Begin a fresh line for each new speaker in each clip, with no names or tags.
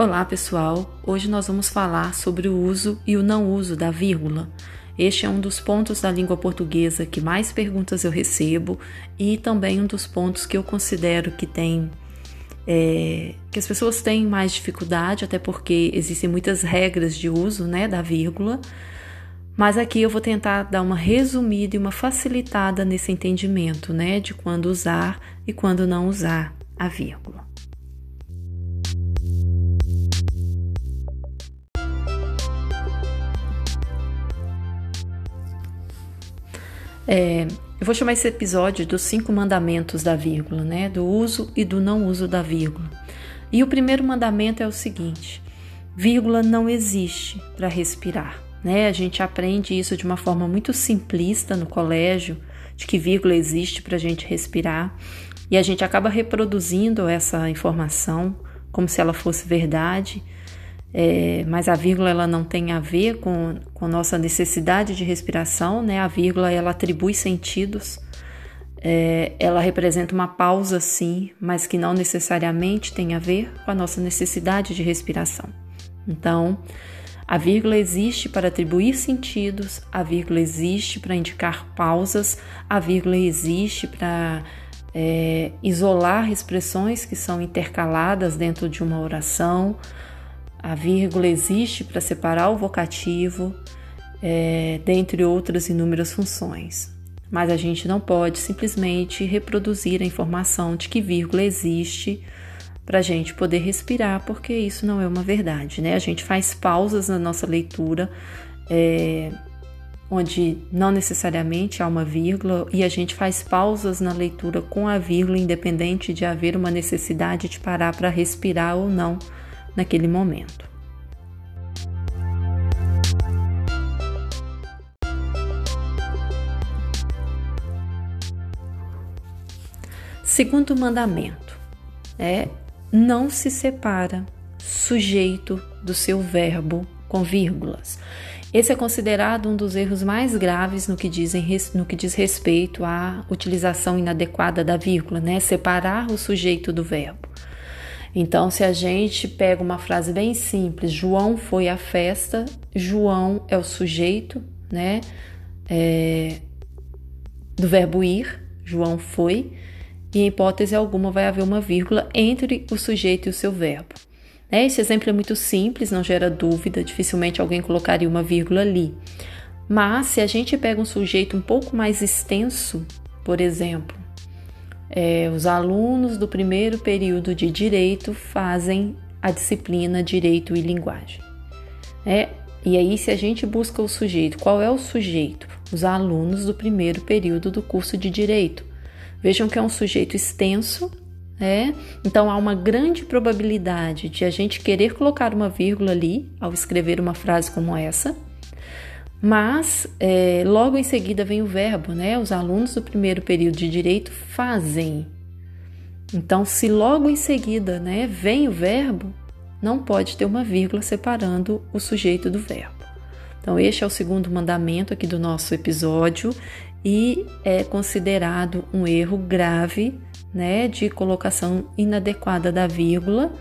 Olá, pessoal! Hoje nós vamos falar sobre o uso e o não uso da vírgula. Este é um dos pontos da língua portuguesa que mais perguntas eu recebo e também um dos pontos que eu considero que tem é, que as pessoas têm mais dificuldade, até porque existem muitas regras de uso né, da vírgula. Mas aqui eu vou tentar dar uma resumida e uma facilitada nesse entendimento, né, de quando usar e quando não usar a vírgula. É, eu vou chamar esse episódio dos cinco mandamentos da vírgula, né? Do uso e do não uso da vírgula. E o primeiro mandamento é o seguinte: vírgula não existe para respirar. Né? A gente aprende isso de uma forma muito simplista no colégio, de que vírgula existe para a gente respirar, e a gente acaba reproduzindo essa informação como se ela fosse verdade, é, mas a vírgula ela não tem a ver com, com nossa necessidade de respiração, né? A vírgula ela atribui sentidos, é, ela representa uma pausa sim, mas que não necessariamente tem a ver com a nossa necessidade de respiração. Então, a vírgula existe para atribuir sentidos, a vírgula existe para indicar pausas, a vírgula existe para é, isolar expressões que são intercaladas dentro de uma oração, a vírgula existe para separar o vocativo, é, dentre outras inúmeras funções. Mas a gente não pode simplesmente reproduzir a informação de que vírgula existe para a gente poder respirar, porque isso não é uma verdade, né? A gente faz pausas na nossa leitura, é, onde não necessariamente há uma vírgula, e a gente faz pausas na leitura com a vírgula, independente de haver uma necessidade de parar para respirar ou não naquele momento. Segundo mandamento é não se separa sujeito do seu verbo com vírgulas. Esse é considerado um dos erros mais graves no que, dizem, no que diz respeito à utilização inadequada da vírgula, né? Separar o sujeito do verbo. Então, se a gente pega uma frase bem simples, João foi à festa, João é o sujeito, né? É, do verbo ir, João foi, e em hipótese alguma vai haver uma vírgula entre o sujeito e o seu verbo. Né? Esse exemplo é muito simples, não gera dúvida, dificilmente alguém colocaria uma vírgula ali. Mas se a gente pega um sujeito um pouco mais extenso, por exemplo, é, os alunos do primeiro período de Direito fazem a disciplina Direito e Linguagem. É, e aí, se a gente busca o sujeito, qual é o sujeito? Os alunos do primeiro período do curso de Direito. Vejam que é um sujeito extenso, né? Então há uma grande probabilidade de a gente querer colocar uma vírgula ali ao escrever uma frase como essa, mas é, logo em seguida vem o verbo, né? Os alunos do primeiro período de direito fazem. Então, se logo em seguida, né, vem o verbo, não pode ter uma vírgula separando o sujeito do verbo. Então, este é o segundo mandamento aqui do nosso episódio e é considerado um erro grave, né, de colocação inadequada da vírgula.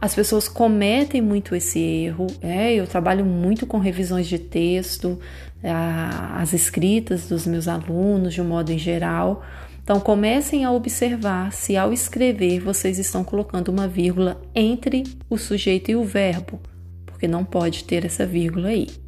As pessoas cometem muito esse erro. É, eu trabalho muito com revisões de texto, as escritas dos meus alunos, de um modo em geral. Então, comecem a observar se ao escrever vocês estão colocando uma vírgula entre o sujeito e o verbo, porque não pode ter essa vírgula aí.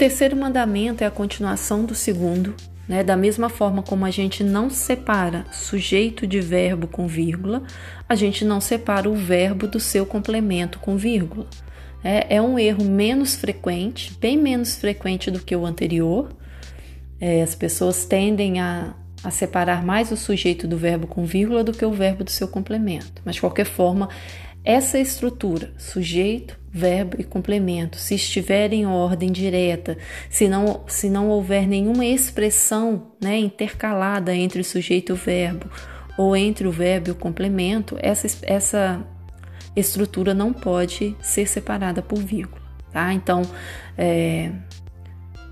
Terceiro mandamento é a continuação do segundo, né? Da mesma forma como a gente não separa sujeito de verbo com vírgula, a gente não separa o verbo do seu complemento com vírgula. É, é um erro menos frequente, bem menos frequente do que o anterior. É, as pessoas tendem a, a separar mais o sujeito do verbo com vírgula do que o verbo do seu complemento. Mas, de qualquer forma, essa estrutura, sujeito, verbo e complemento, se estiver em ordem direta, se não, se não houver nenhuma expressão né, intercalada entre o sujeito e o verbo, ou entre o verbo e o complemento, essa, essa estrutura não pode ser separada por vírgula. Tá? Então, é,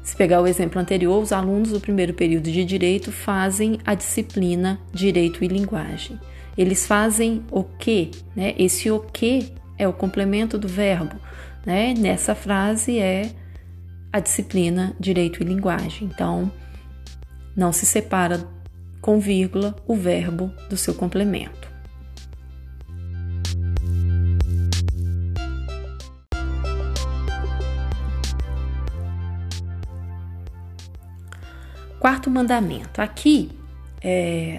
Se pegar o exemplo anterior, os alunos do primeiro período de direito fazem a disciplina Direito e Linguagem. Eles fazem o que? Né? Esse o que é o complemento do verbo. Né? Nessa frase é a disciplina Direito e Linguagem. Então, não se separa com vírgula o verbo do seu complemento. Quarto mandamento. Aqui é,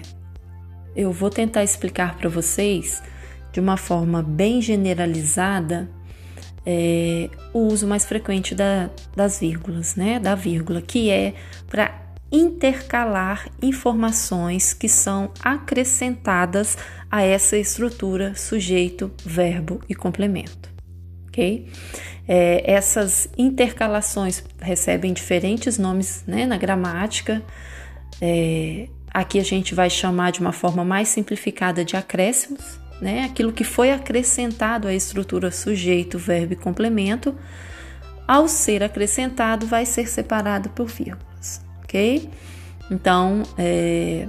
eu vou tentar explicar para vocês de uma forma bem generalizada é, o uso mais frequente da, das vírgulas, né? Da vírgula, que é para intercalar informações que são acrescentadas a essa estrutura sujeito, verbo e complemento, ok? É, essas intercalações recebem diferentes nomes né, na gramática. É, aqui a gente vai chamar de uma forma mais simplificada de acréscimos, né? Aquilo que foi acrescentado à estrutura sujeito, verbo e complemento, ao ser acrescentado, vai ser separado por vírgulas, ok? Então, é...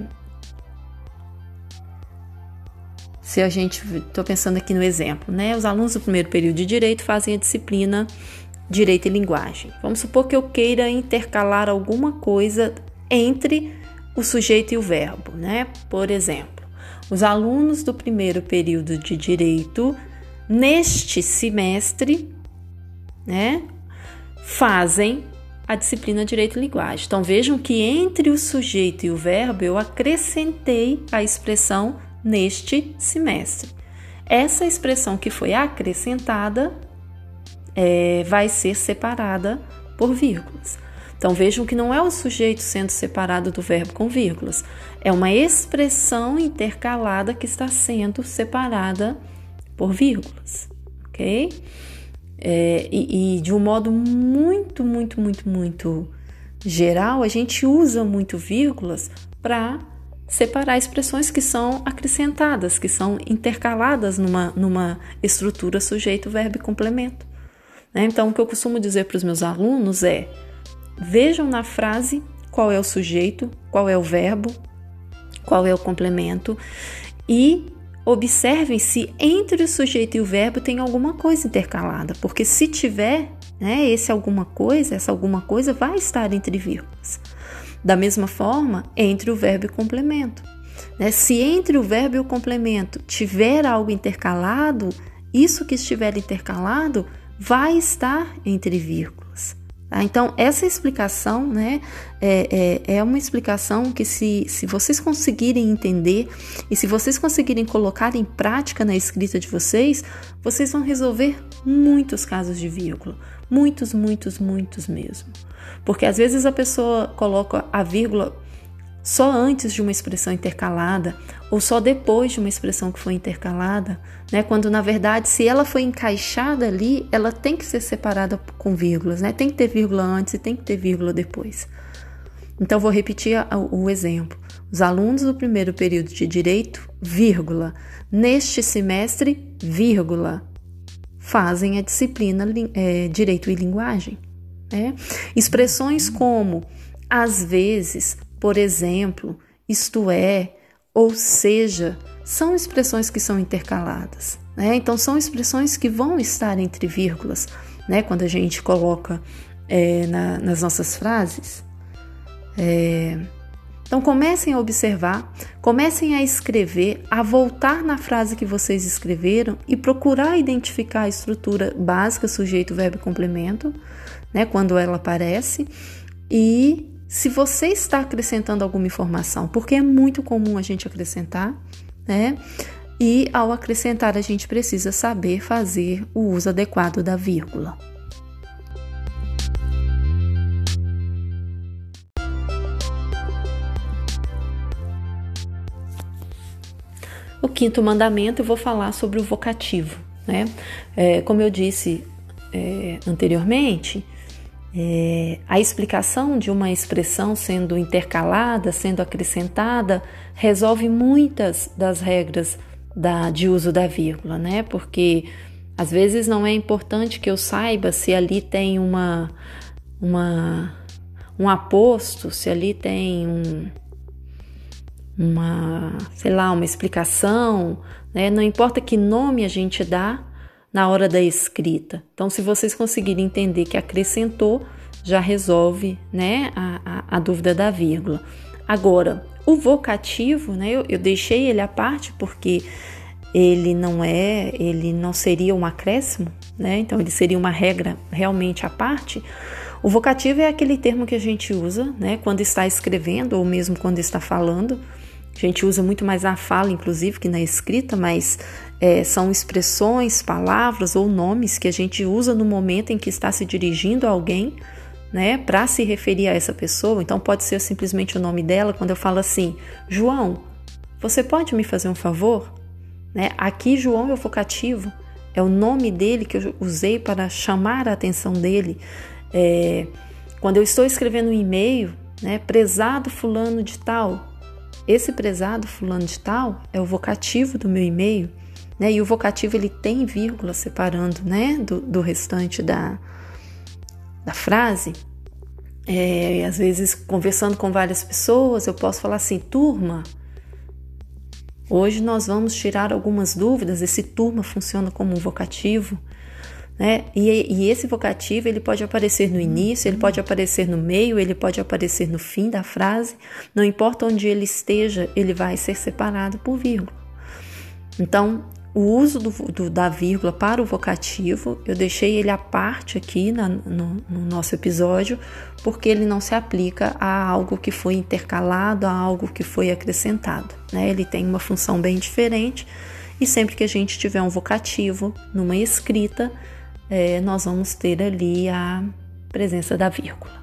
se a gente, estou pensando aqui no exemplo, né? Os alunos do primeiro período de direito fazem a disciplina Direito e Linguagem. Vamos supor que eu queira intercalar alguma coisa entre o sujeito e o verbo, né? Por exemplo, os alunos do primeiro período de direito, neste semestre, né, fazem a disciplina Direito e Linguagem. Então vejam que entre o sujeito e o verbo eu acrescentei a expressão neste semestre. Essa expressão que foi acrescentada é, vai ser separada por vírgulas. Então vejam que não é o sujeito sendo separado do verbo com vírgulas, é uma expressão intercalada que está sendo separada por vírgulas, ok? É, e, e de um modo muito, muito, muito, muito geral, a gente usa muito vírgulas para separar expressões que são acrescentadas, que são intercaladas numa, numa estrutura sujeito, verbo e complemento. Né? Então, o que eu costumo dizer para os meus alunos é Vejam na frase qual é o sujeito, qual é o verbo, qual é o complemento e observem se entre o sujeito e o verbo tem alguma coisa intercalada, porque se tiver, né, esse alguma coisa, essa alguma coisa vai estar entre vírgulas. Da mesma forma, entre o verbo e o complemento. Né? Se entre o verbo e o complemento tiver algo intercalado, isso que estiver intercalado vai estar entre vírgulas. Tá? Então, essa explicação né, é, é, é, uma explicação que, se, se vocês conseguirem entender e se vocês conseguirem colocar em prática na escrita de vocês, vocês vão resolver muitos casos de vírgula. Muitos, muitos, muitos mesmo. Porque às vezes a pessoa coloca a vírgula só antes de uma expressão intercalada ou só depois de uma expressão que foi intercalada, né? Quando na verdade, se ela foi encaixada ali, ela tem que ser separada com vírgulas, né? Tem que ter vírgula antes e tem que ter vírgula depois. Então vou repetir o exemplo. Os alunos do primeiro período de direito, vírgula, neste semestre, vírgula, fazem a disciplina é, direito e linguagem. Né? Expressões como às vezes, por exemplo, isto é, ou seja, são expressões que são intercaladas. Né? Então, são expressões que vão estar entre vírgulas, né? quando a gente coloca é, na, nas nossas frases. É... Então, comecem a observar, comecem a escrever, a voltar na frase que vocês escreveram e procurar identificar a estrutura básica, sujeito, verbo e complemento, né? quando ela aparece, e se você está acrescentando alguma informação, porque é muito comum a gente acrescentar, né? E ao acrescentar, a gente precisa saber fazer o uso adequado da vírgula. O quinto mandamento, eu vou falar sobre o vocativo, né? É, como eu disse é, anteriormente, é, a explicação de uma expressão sendo intercalada, sendo acrescentada, resolve muitas das regras da, de uso da vírgula, né? Porque às vezes não é importante que eu saiba se ali tem uma, uma um aposto, se ali tem um, uma, sei lá, uma explicação, né? Não importa que nome a gente dá na hora da escrita. Então, se vocês conseguirem entender que acrescentou, já resolve, né, a, a, a dúvida da vírgula. Agora, o vocativo, né, eu, eu deixei ele à parte porque ele não é, ele não seria um acréscimo, né? Então ele seria uma regra realmente à parte. O vocativo é aquele termo que a gente usa, né, quando está escrevendo ou mesmo quando está falando. A gente usa muito mais na fala, inclusive, que na escrita, mas é, são expressões, palavras ou nomes que a gente usa no momento em que está se dirigindo a alguém, né, para se referir a essa pessoa. Então pode ser simplesmente o nome dela quando eu falo assim: João, você pode me fazer um favor? Né? Aqui João é o vocativo, é o nome dele que eu usei para chamar a atenção dele. É, quando eu estou escrevendo um e-mail, né, prezado fulano de tal, esse prezado fulano de tal é o vocativo do meu e-mail, né? E o vocativo ele tem vírgula separando, né, do, do restante da, da frase. É, às vezes conversando com várias pessoas, eu posso falar assim, turma, Hoje nós vamos tirar algumas dúvidas. Esse turma funciona como um vocativo, né? E, e, esse vocativo ele pode aparecer no início, ele pode aparecer no meio, ele pode aparecer no fim da frase. Não importa onde ele esteja, ele vai ser separado por vírgula. Então, o uso do, do, da vírgula para o vocativo, eu deixei ele à parte aqui na, no, no, nosso episódio, porque ele não se aplica a algo que foi intercalado, a algo que foi acrescentado. Né? Ele tem uma função bem diferente, e sempre que a gente tiver um vocativo numa escrita, é, nós vamos ter ali a presença da vírgula.